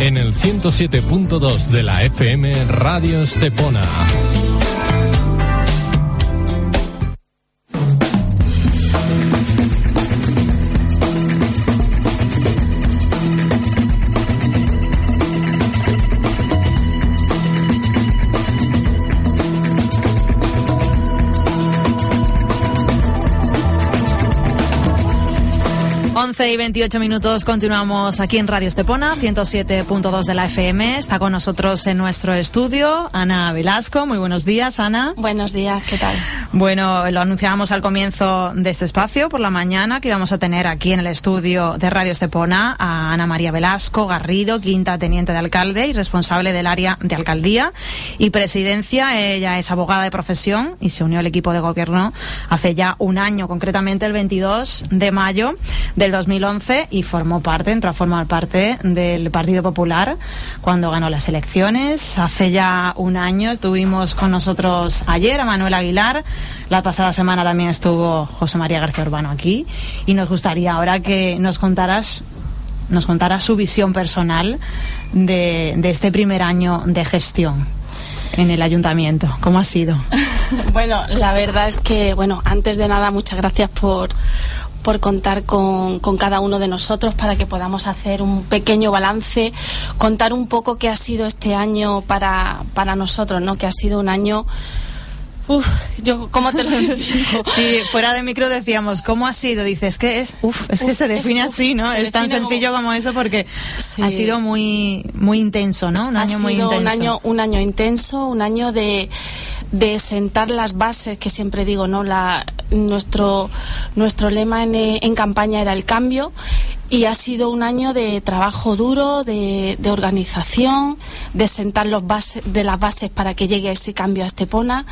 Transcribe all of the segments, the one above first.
En el 107.2 de la FM Radio Estepona. 11 y 28 minutos continuamos aquí en Radio Estepona, 107.2 de la FM. Está con nosotros en nuestro estudio Ana Velasco. Muy buenos días, Ana. Buenos días, ¿qué tal? Bueno, lo anunciábamos al comienzo de este espacio por la mañana que íbamos a tener aquí en el estudio de Radio Estepona a Ana María Velasco Garrido, quinta teniente de alcalde y responsable del área de alcaldía y presidencia. Ella es abogada de profesión y se unió al equipo de gobierno hace ya un año, concretamente el 22 de mayo del 2011 y formó parte, entró a formar parte del Partido Popular cuando ganó las elecciones. Hace ya un año estuvimos con nosotros ayer a Manuel Aguilar. La pasada semana también estuvo José María García Urbano aquí y nos gustaría ahora que nos contaras nos contara su visión personal de, de este primer año de gestión en el ayuntamiento. ¿Cómo ha sido? bueno, la verdad es que, bueno, antes de nada, muchas gracias por, por contar con, con, cada uno de nosotros para que podamos hacer un pequeño balance, contar un poco qué ha sido este año para, para nosotros, ¿no? Que ha sido un año Uf, yo, ¿cómo te lo digo? Sí, fuera de micro decíamos, ¿cómo ha sido? Dices, que es? Uf, es que se define así, ¿no? Es tan sencillo como... eso porque ha sido muy, muy intenso, ¿no? Un año muy intenso. Un año, un año intenso, un año de, de sentar las bases, que siempre digo, ¿no? La, nuestro, nuestro lema en, en campaña era el cambio y ha sido un año de trabajo duro, de, de organización, de sentar los bases, de las bases para que llegue ese cambio a Estepona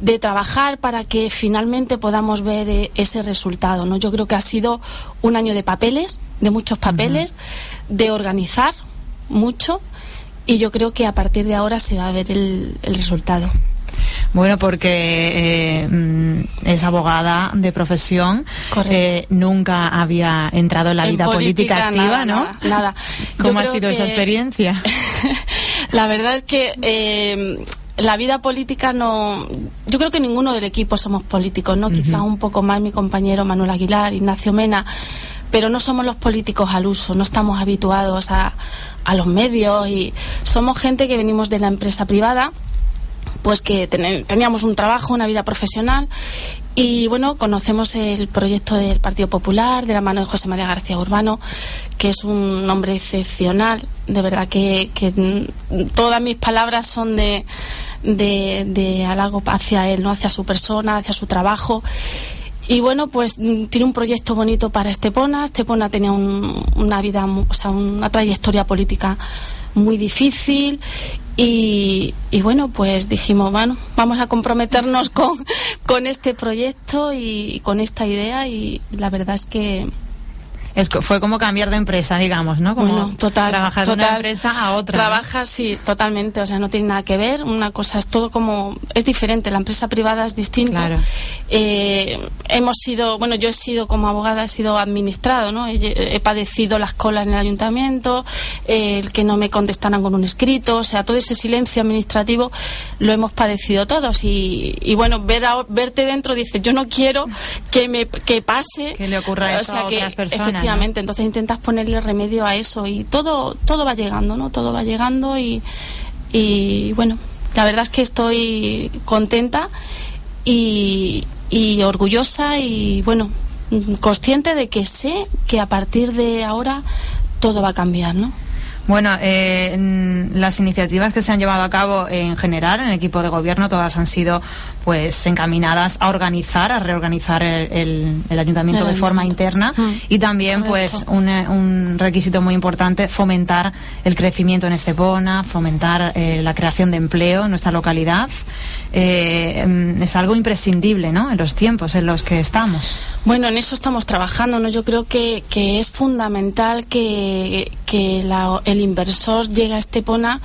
de trabajar para que finalmente podamos ver eh, ese resultado. ¿no? Yo creo que ha sido un año de papeles, de muchos papeles, de organizar mucho y yo creo que a partir de ahora se va a ver el, el resultado. Bueno, porque eh, mm, es abogada de profesión, eh, nunca había entrado en la vida política, activa, ¿no? Nada. nada. ¿Cómo ha sido esa experiencia? la verdad es que eh, la vida política no. Yo creo que ninguno del equipo somos políticos, ¿no? Quizás un poco más mi compañero Manuel Aguilar, Ignacio Mena, pero no somos los políticos al uso, no estamos habituados a, a los medios y somos gente que venimos de la empresa privada pues que teníamos un trabajo, una vida profesional y bueno, conocemos el proyecto del Partido Popular de la mano de José María García Urbano, que es un hombre excepcional, de verdad que, que todas mis palabras son de, de, de hacia él, no hacia su persona, hacia su trabajo. Y bueno, pues tiene un proyecto bonito para Estepona. Estepona tenía un, una vida, o sea, una trayectoria política muy difícil y, y, bueno, pues dijimos, bueno, vamos a comprometernos con, con este proyecto y con esta idea y la verdad es que es, fue como cambiar de empresa, digamos, ¿no? Como bueno, total, trabajar total, de una empresa a otra. Trabaja, sí, totalmente, o sea, no tiene nada que ver. Una cosa es todo como es diferente. La empresa privada es distinta. Claro. Eh, hemos sido, bueno, yo he sido como abogada, he sido administrado, ¿no? He, he padecido las colas en el ayuntamiento, eh, el que no me contestaran con un escrito, o sea, todo ese silencio administrativo lo hemos padecido todos y, y bueno, ver a, verte dentro dices, yo no quiero que me que pase que le ocurra esto o sea, a que, otras personas. Entonces intentas ponerle remedio a eso y todo todo va llegando, ¿no? Todo va llegando y, y bueno, la verdad es que estoy contenta y, y orgullosa y bueno, consciente de que sé que a partir de ahora todo va a cambiar, ¿no? Bueno, eh, las iniciativas que se han llevado a cabo en general en el equipo de gobierno, todas han sido pues encaminadas a organizar, a reorganizar el, ayuntamiento de forma interna mm. y también pues un, requisito muy importante, fomentar el crecimiento en Estepona, fomentar eh, la creación de empleo en nuestra localidad. Eh, mm, es algo imprescindible ¿no? en los tiempos en los que estamos. Bueno, en eso estamos trabajando. ¿no? Yo creo que, que es fundamental que, que la, el inversor llegue a Estepona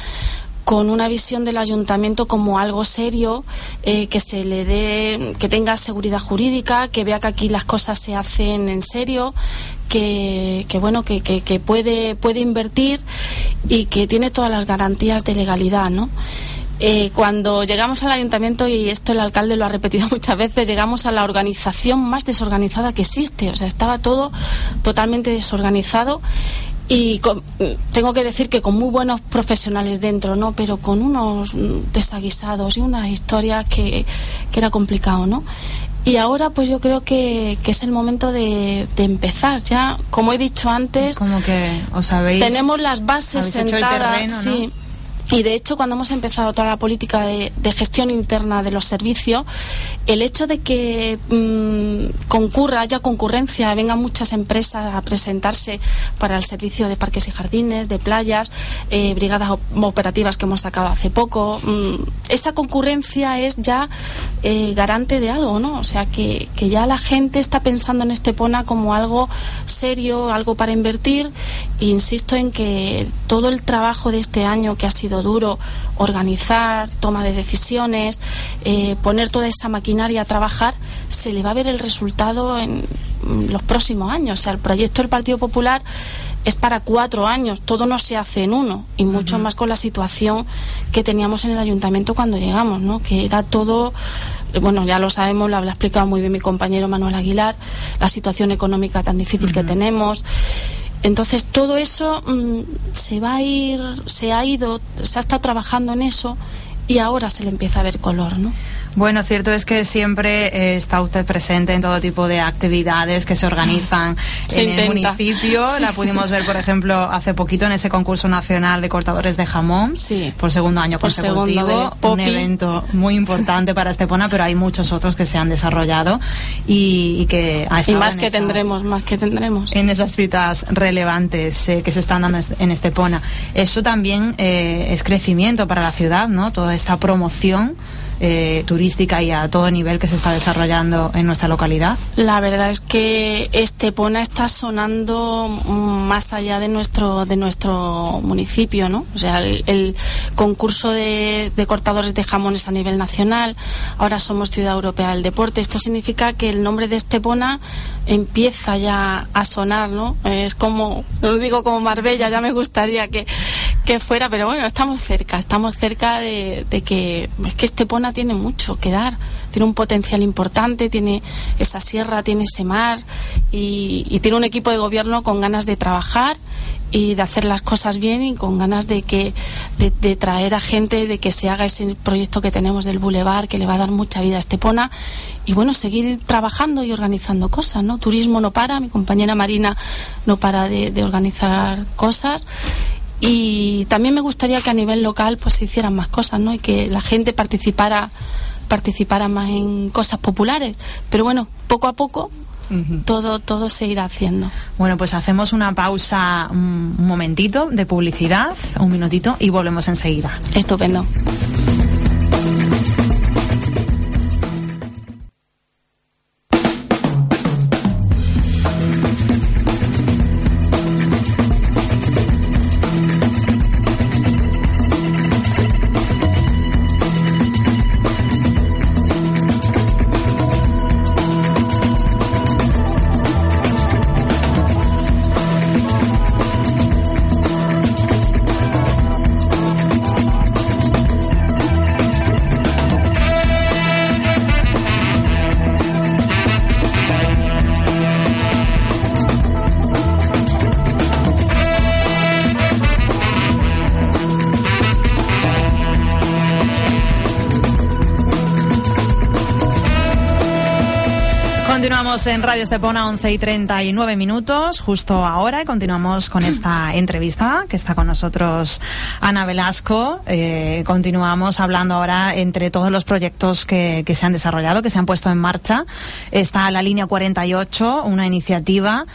con una visión del ayuntamiento como algo serio, eh, que se le dé, que tenga seguridad jurídica, que vea que aquí las cosas se hacen en serio, que, bueno, que, que, puede, puede invertir y que tiene todas las garantías de legalidad, ¿no? Eh, cuando llegamos al ayuntamiento, y esto el alcalde lo ha repetido muchas veces, llegamos a la organización más desorganizada que existe. O sea, estaba todo totalmente desorganizado y tengo que decir que con muy buenos profesionales dentro, ¿no? Pero con unos desaguisados y unas historias que, que era complicado, ¿no? Y ahora pues yo creo que, que es el momento de, de, empezar ya. Como he dicho antes, como que os habéis, tenemos las bases sentadas, sí, y de hecho, cuando hemos empezado toda la política de, gestión interna de los servicios, el hecho de que mm, concurra, haya concurrencia, vengan muchas empresas a presentarse para el servicio de parques y jardines, de playas, eh, brigadas operativas que hemos sacado hace poco, mm, esa concurrencia es ya eh, garante de algo, ¿no? O sea, que, que ya la gente está pensando en Estepona como algo serio, algo para invertir. E insisto en que todo el trabajo de este año que ha sido duro organizar, toma de decisiones, eh, poner toda esta maquinaria a trabajar, se le va a ver el resultado en los próximos años. O sea, el proyecto del Partido Popular es para cuatro años, todo no se hace en uno, y mucho más con la situación que teníamos en el ayuntamiento cuando llegamos, ¿no? que era todo bueno, ya lo sabemos, lo ha explicado muy bien mi compañero Manuel Aguilar, la situación económica tan difícil que tenemos. Entonces todo eso mm, se va a ir, se ha ido, se ha estado trabajando en eso y ahora se le empieza a ver color, ¿no? Bueno, cierto es que siempre eh, está usted presente en todo tipo de actividades que se organizan en el municipio. La pudimos ver, por ejemplo, hace poquito en ese concurso nacional de cortadores de jamón. Sí. Por segundo año consecutivo. un evento muy importante para Estepona, pero hay muchos otros que se han desarrollado y, que ha Y más que tendremos, más que tendremos. En esas citas relevantes eh, que se están dando en Estepona. Eso también eh, es crecimiento para la ciudad, ¿no? Esta promoción eh, turística y a todo nivel que se está desarrollando en nuestra localidad? La verdad es que Estepona está sonando más allá de nuestro de nuestro municipio, ¿no? O sea, el, concurso de, cortadores de jamones a nivel nacional, ahora somos Ciudad Europea del Deporte. Esto significa que el nombre de Estepona empieza ya a sonar, ¿no? Es como, lo digo como Marbella, ya me gustaría que, que fuera, pero bueno, estamos cerca, estamos cerca de, de que es que Estepona tiene mucho que dar, tiene un potencial importante, tiene esa sierra, tiene ese mar y, tiene un equipo de gobierno con ganas de trabajar y de hacer las cosas bien y con ganas de que de, traer a gente de que se haga ese proyecto que tenemos del bulevar que le va a dar mucha vida a Estepona y bueno seguir trabajando y organizando cosas no turismo no para mi compañera Marina no para de, de organizar cosas y también me gustaría que a nivel local pues se hicieran más cosas, ¿no? Y que la gente participara participara más en cosas populares. Pero bueno, poco a poco todo, todo se irá haciendo. Bueno, pues hacemos una pausa un momentito de publicidad, un minutito, y volvemos enseguida. Estupendo. Seguimos en Radio Estepona 11 y 39 minutos, justo ahora, y continuamos con esta entrevista que está con nosotros Ana Velasco. Eh, continuamos hablando ahora entre todos los proyectos que, que, se han desarrollado, que se han puesto en marcha. Está la línea 48, una iniciativa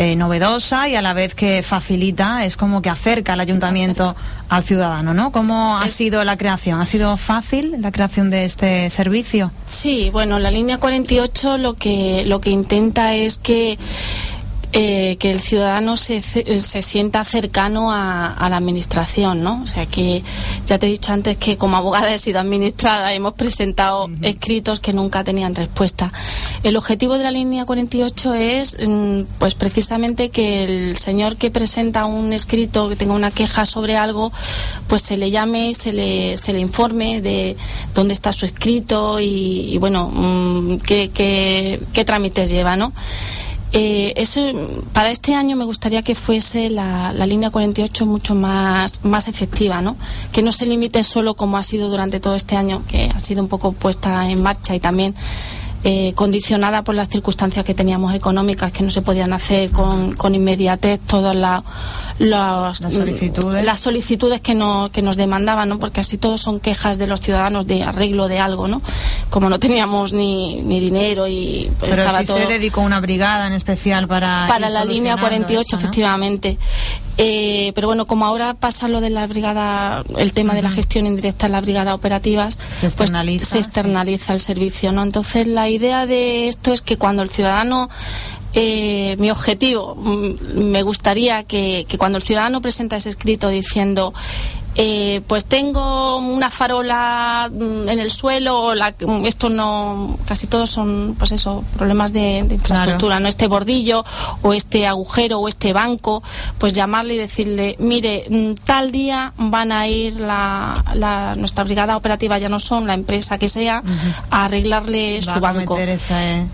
eh, novedosa y a la vez que facilita, es como que acerca al ayuntamiento al ciudadano, ¿no? ¿Cómo ha sido la creación? ¿Ha sido fácil la creación de este servicio? Sí, bueno, la línea 48 lo que, lo que intenta es que eh, que el ciudadano se, se sienta cercano a, la administración, ¿no? O sea que ya te he dicho antes que como abogada he sido administrada, hemos presentado escritos que nunca tenían respuesta. El objetivo de la línea 48 es, mm, pues precisamente que el señor que presenta un escrito, que tenga una queja sobre algo, pues se le llame y se le, se le informe de dónde está su escrito y, bueno, mm, qué, qué, qué trámites lleva, ¿no? Eh, eso, para este año me gustaría que fuese la, línea 48 mucho más, más efectiva, ¿no? Que no se limite solo como ha sido durante todo este año, que ha sido un poco puesta en marcha y también eh, condicionada por las circunstancias que teníamos económicas, que no se podían hacer con, con inmediatez todas las, las, solicitudes, las solicitudes que, no, que nos demandaban, ¿no? porque así todos son quejas de los ciudadanos de arreglo de algo, ¿no? como no teníamos ni, ni dinero y pues, Pero estaba se dedicó una brigada en especial para. Para la línea 48, efectivamente. Eh, pero bueno, como ahora pasa lo de la brigada, el tema de la gestión indirecta en la brigada operativas, se pues, externaliza, se externaliza el servicio, ¿no? Entonces la idea de esto es que cuando el ciudadano eh, mi objetivo, mm, me gustaría que, que, cuando el ciudadano presenta ese escrito diciendo eh, pues tengo una farola mm, en el suelo, la, mm, esto no, casi todos son, pues eso, problemas de, infraestructura, no este bordillo o este agujero o este banco, pues llamarle y decirle, mire, mm, tal día van a ir la, nuestra brigada operativa ya no son la empresa que sea a arreglarle su banco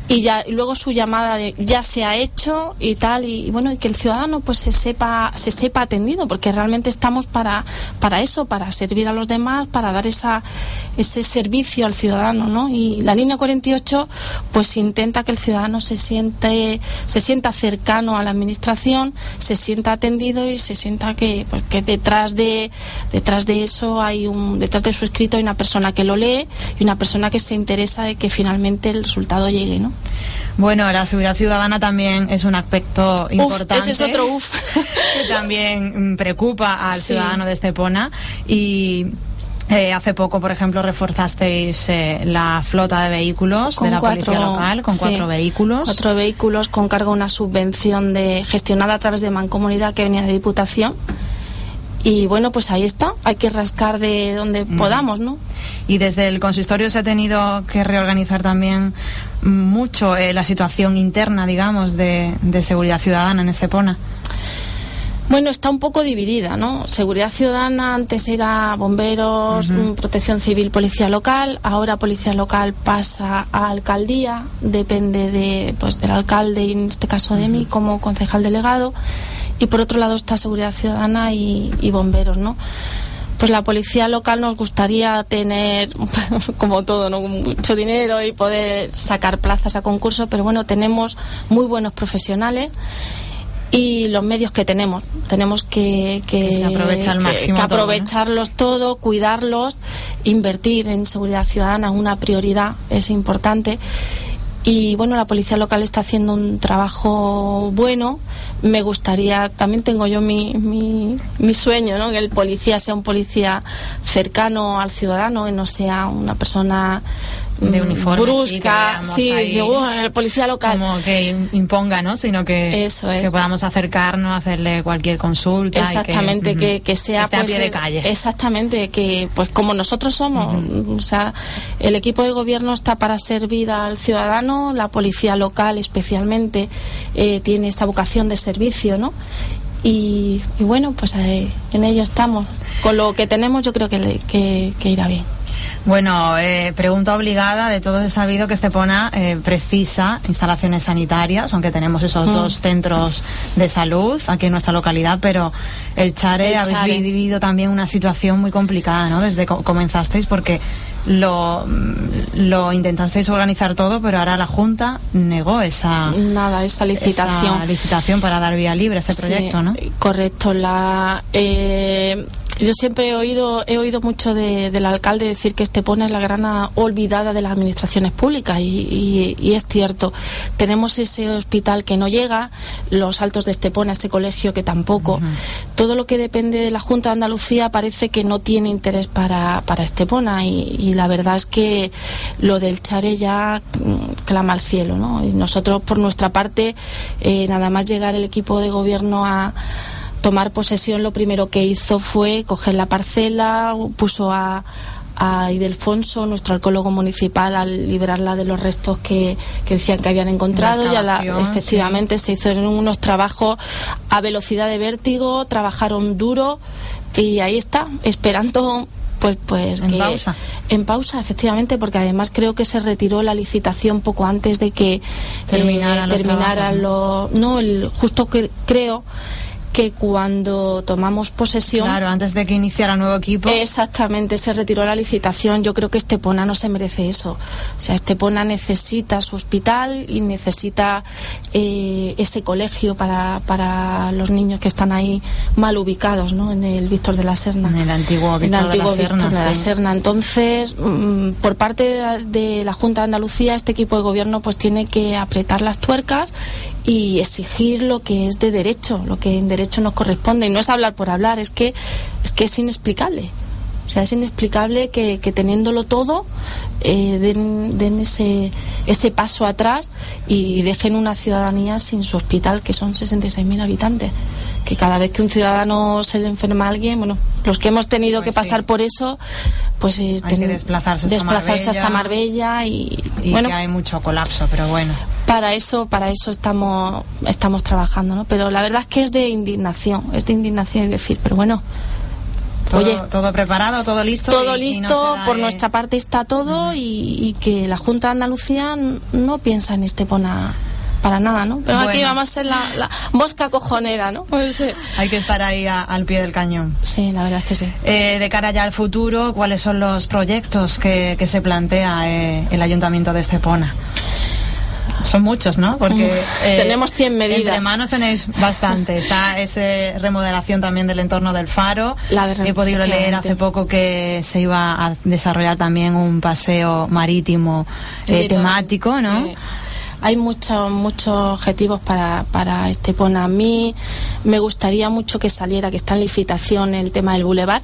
y ya luego su llamada de ya se ha hecho y tal y, bueno y que el ciudadano pues se sepa se sepa atendido porque realmente estamos para para eso, para servir a los demás, para dar ese servicio al ciudadano, ¿no? Y la línea 48 pues intenta que el ciudadano se siente se sienta cercano a la administración, se sienta atendido y se sienta que pues, que detrás de detrás de eso hay un detrás de su escrito hay una persona que lo lee y una persona que se interesa de que finalmente el resultado llegue, ¿no? Bueno, la seguridad ciudadana también es un aspecto importante. Ese es otro uf. que también preocupa al ciudadano de Estepona y eh, hace poco, por ejemplo, reforzasteis eh, la flota de vehículos de la policía local con cuatro vehículos. Cuatro vehículos con cargo una subvención de gestionada a través de Mancomunidad que venía de Diputación. Y bueno, pues ahí está, hay que rascar de donde podamos, ¿no? Y desde el consistorio se ha tenido que reorganizar también mucho eh, la situación interna, digamos, de, seguridad ciudadana en Estepona. Bueno, está un poco dividida, ¿no? Seguridad ciudadana antes era bomberos, protección civil, policía local, ahora policía local pasa a alcaldía, depende de, pues, del alcalde y en este caso de mí como concejal delegado, y por otro lado está seguridad ciudadana y, y bomberos, ¿no? Pues la policía local nos gustaría tener, como todo, ¿no? mucho dinero y poder sacar plazas a concurso, pero bueno, tenemos muy buenos profesionales y los medios que tenemos. Tenemos que, que, aprovecharlos todo, cuidarlos, invertir en seguridad ciudadana, una prioridad, es importante. Y bueno, la policía local está haciendo un trabajo bueno. Me gustaría, también tengo yo mi, mi, mi sueño, ¿no? Que el policía sea un policía cercano al ciudadano y no sea una persona de uniforme brusca, sí, el policía local. Como que imponga, ¿no? Sino que, que podamos acercarnos, hacerle cualquier consulta. Exactamente, que, que, sea a pie de calle. Exactamente, que pues como nosotros somos, o sea, el equipo de gobierno está para servir al ciudadano, la policía local especialmente eh, tiene esta vocación de servicio, ¿no? Y, bueno, pues eh, en ello estamos. Con lo que tenemos yo creo que, que irá bien. Bueno, eh, pregunta obligada. De todos he sabido que Estepona eh, precisa instalaciones sanitarias, aunque tenemos esos mm. dos centros de salud aquí en nuestra localidad, pero el Chare, habéis vivido también una situación muy complicada, ¿no? Desde que comenzasteis, porque lo, lo intentasteis organizar todo, pero ahora la Junta negó esa nada esa licitación, licitación para dar vía libre a ese proyecto, ¿no? Correcto. La eh, yo siempre he oído, he oído mucho del alcalde decir que Estepona es la gran olvidada de las administraciones públicas y, es cierto. Tenemos ese hospital que no llega, los altos de Estepona, ese colegio que tampoco. Todo lo que depende de la Junta de Andalucía parece que no tiene interés para, para Estepona y, la verdad es que lo del Chare ya mm, clama al cielo. ¿no? Y nosotros, por nuestra parte, eh, nada más llegar el equipo de gobierno a tomar posesión lo primero que hizo fue coger la parcela, puso a, a Idelfonso, nuestro arqueólogo municipal, al liberarla de los restos que, decían que habían encontrado. Y la, efectivamente se hicieron unos trabajos a velocidad de vértigo, trabajaron duro y ahí está, esperando pues pues en pausa en pausa efectivamente porque además creo que se retiró la licitación poco antes de que terminara, eh, los no el justo que creo que cuando tomamos posesión. Claro, antes de que iniciara nuevo equipo. Exactamente, se retiró la licitación. Yo creo que Estepona no se merece eso. O sea, Estepona necesita su hospital y necesita eh, ese colegio para, para los niños que están ahí mal ubicados, ¿no? En el Víctor de la Serna. En el antiguo Víctor, de, la Serna, de la Serna. Entonces, mm, por parte de la Junta de Andalucía, este equipo de gobierno pues tiene que apretar las tuercas y exigir lo que es de derecho, lo que en derecho nos corresponde. Y no es hablar por hablar, es que es, que es inexplicable. O sea, es inexplicable que, que teniéndolo todo eh, den, den, ese, ese paso atrás y dejen una ciudadanía sin su hospital, que son 66.000 habitantes. Que cada vez que un ciudadano se le enferma a alguien, bueno, los que hemos tenido que pues pasar por eso, pues eh, hay que desplazarse, desplazarse hasta Marbella, y, y bueno, que hay mucho colapso, pero bueno. para eso para eso estamos estamos trabajando no pero la verdad es que es de indignación es de indignación y decir pero bueno todo, Oye, todo preparado, todo listo. Todo listo, por nuestra parte está todo y, que la Junta de Andalucía no piensa en Estepona para nada, ¿no? Pero aquí vamos a ser la, la, mosca cojonera, ¿no? Pues, Hay que estar ahí al pie del cañón. Sí, la verdad es que sí. Eh, de cara ya al futuro, ¿cuáles son los proyectos que, que se plantea eh, el Ayuntamiento de Estepona? Son muchos, ¿no? Porque eh, tenemos 100 medidas. Entre manos tenéis bastante. Está esa remodelación también del entorno del faro. He podido leer hace poco que se iba a desarrollar también un paseo marítimo eh, temático, ¿no? Hay muchos muchos objetivos para, para Estepona. A mí me gustaría mucho que saliera, que está en licitación el tema del bulevar.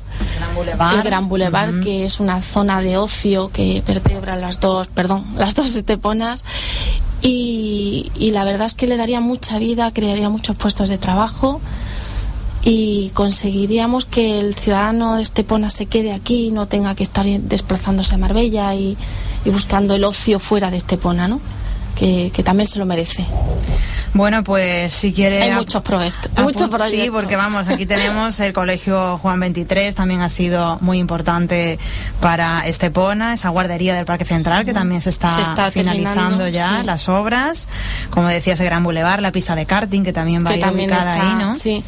El Gran Boulevard, que es una zona de ocio que vertebra las dos, perdón, las dos Esteponas y, la verdad es que le daría mucha vida, crearía muchos puestos de trabajo y conseguiríamos que el ciudadano de Estepona se quede aquí y no tenga que estar desplazándose a Marbella y, y buscando el ocio fuera de Estepona, ¿no? Que, también se lo merece. Bueno, pues si quiere... Hay muchos proyectos. Muchos Sí, porque vamos, aquí tenemos el Colegio Juan 23, también ha sido muy importante para Estepona, esa guardería del Parque Central, que también se está, finalizando ya las obras. Como decía, ese gran bulevar, la pista de karting, que también va a ir ubicada ahí, ¿no? Sí,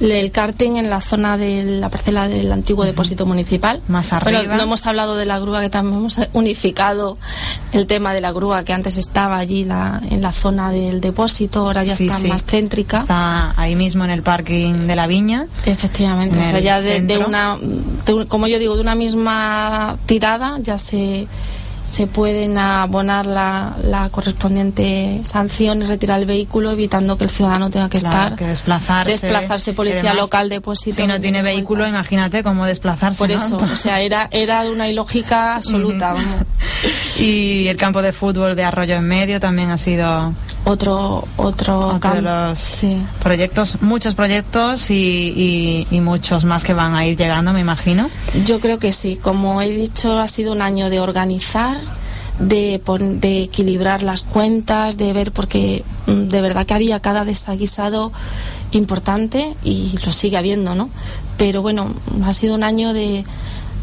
el karting en la zona de la parcela del antiguo depósito municipal. Más arriba. no hemos hablado de la grúa, que también hemos unificado el tema de la grúa, que antes estaba allí la, en la zona del depósito ahora ya está más céntrica. Está ahí mismo en el parking de la viña. Efectivamente, o sea, ya de, una, como yo digo, de una misma tirada ya se se pueden abonar la, la, correspondiente sanción y retirar el vehículo evitando que el ciudadano tenga que estar que desplazarse desplazarse policía local depósito si no tiene vehículo imagínate cómo desplazarse por eso o sea era era de una ilógica absoluta y el campo de fútbol de Arroyo en Medio también ha sido otro otro, de los proyectos muchos proyectos y, y, muchos más que van a ir llegando me imagino. Yo creo que sí. Como he dicho ha sido un año de organizar de, de equilibrar las cuentas de ver porque mm, de verdad que había cada desaguisado importante y lo sigue habiendo no pero bueno ha sido un año de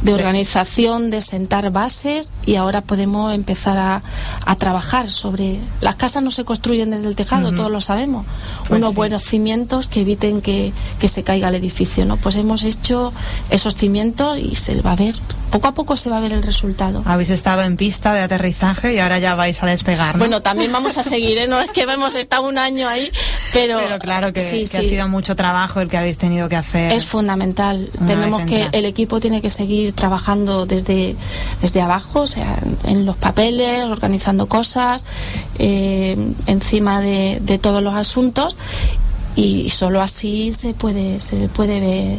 de organización, de sentar bases y ahora podemos empezar a, a trabajar sobre... Las casas no se construyen desde el tejado, todos lo sabemos. Pues Unos sí. buenos cimientos que eviten que, que se caiga el edificio, ¿no? Pues hemos hecho esos cimientos y se va a ver, poco a poco se va a ver el resultado. Habéis estado en pista de aterrizaje y ahora ya vais a despegar, ¿no? Bueno, también vamos a seguir, ¿eh? No es que hemos estado un año ahí, pero... Pero claro que, sí, que ha sí. sido mucho trabajo el que habéis tenido que hacer. Es fundamental. Tenemos que entra. el equipo tiene que seguir trabajando desde desde abajo, o sea, en los papeles, organizando cosas, eh, encima de, de todos los asuntos y solo así se puede se puede ver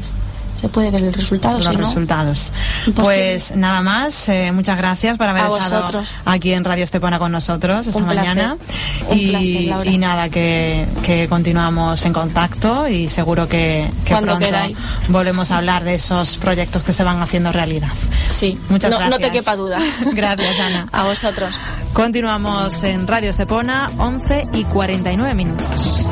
se puede ver el resultado. los si no, resultados. Imposible. Pues nada más, eh, muchas gracias por haber A estado vosotros. aquí en Radio Estepona con nosotros esta Un mañana. Y, placer, Laura. y nada, que, que continuamos en contacto y seguro que, que pronto queráis. volvemos a hablar de esos proyectos que se van haciendo realidad. Sí, Muchas no, gracias. no te quepa duda. Gracias, Ana. A vosotros. Continuamos en Radio Estepona, 11 y 49 minutos.